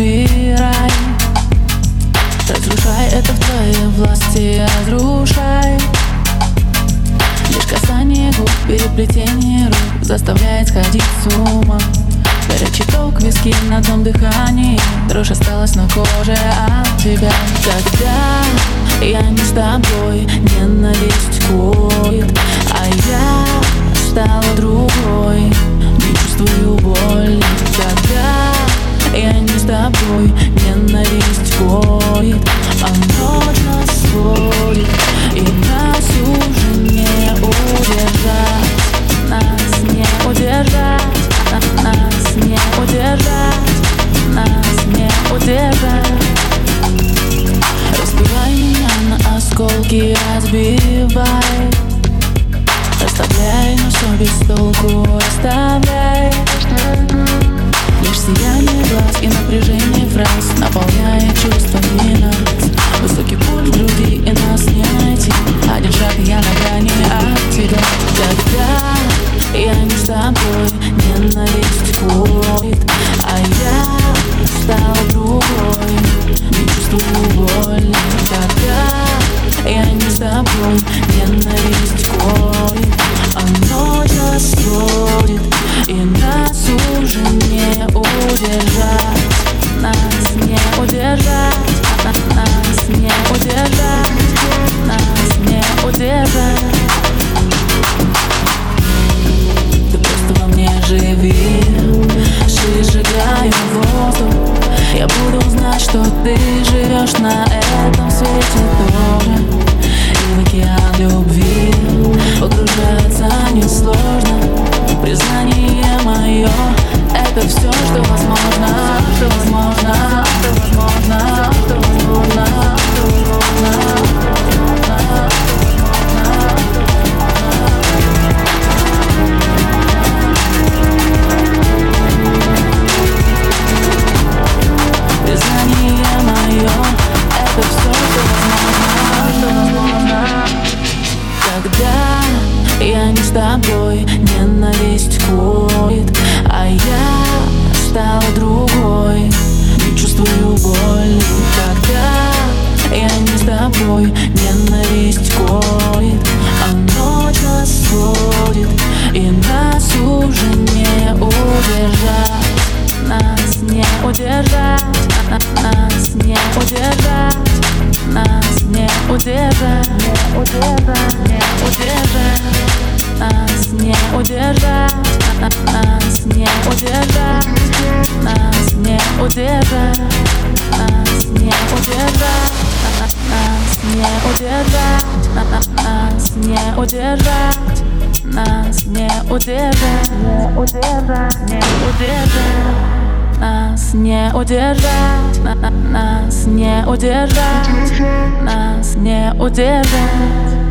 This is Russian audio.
выбирай Разрушай это в твоей власти, разрушай. Лишь касание губ, переплетение рук Заставляет сходить с ума. Горячий ток, виски на одном дыхании. Дрожь осталась на коже от тебя. Когда я не с тобой, ненависть кует А я стала другой, не чувствую боли. Осколки Разбивай Расставляй, но все без толку Оставляй Просто во мне живи. В воздух. Я буду знать, что ты живешь на этом свете тоже. И в океан любви тобой Ненависть кует А я стала другой. Не чувствую боли Когда я не с тобой Ненависть коет А ночь нас сводит И нас уже не удержать Нас не удержать Нас не удержать Нас не удержать Не удержать Не удержать удержать Нас не удержать Нас не удержать Нас не удержать Нас не удержать Нас не удержать Нас не удержать Не Не удержать нас не удержать, на- на- нас не удержать, нас не удержать.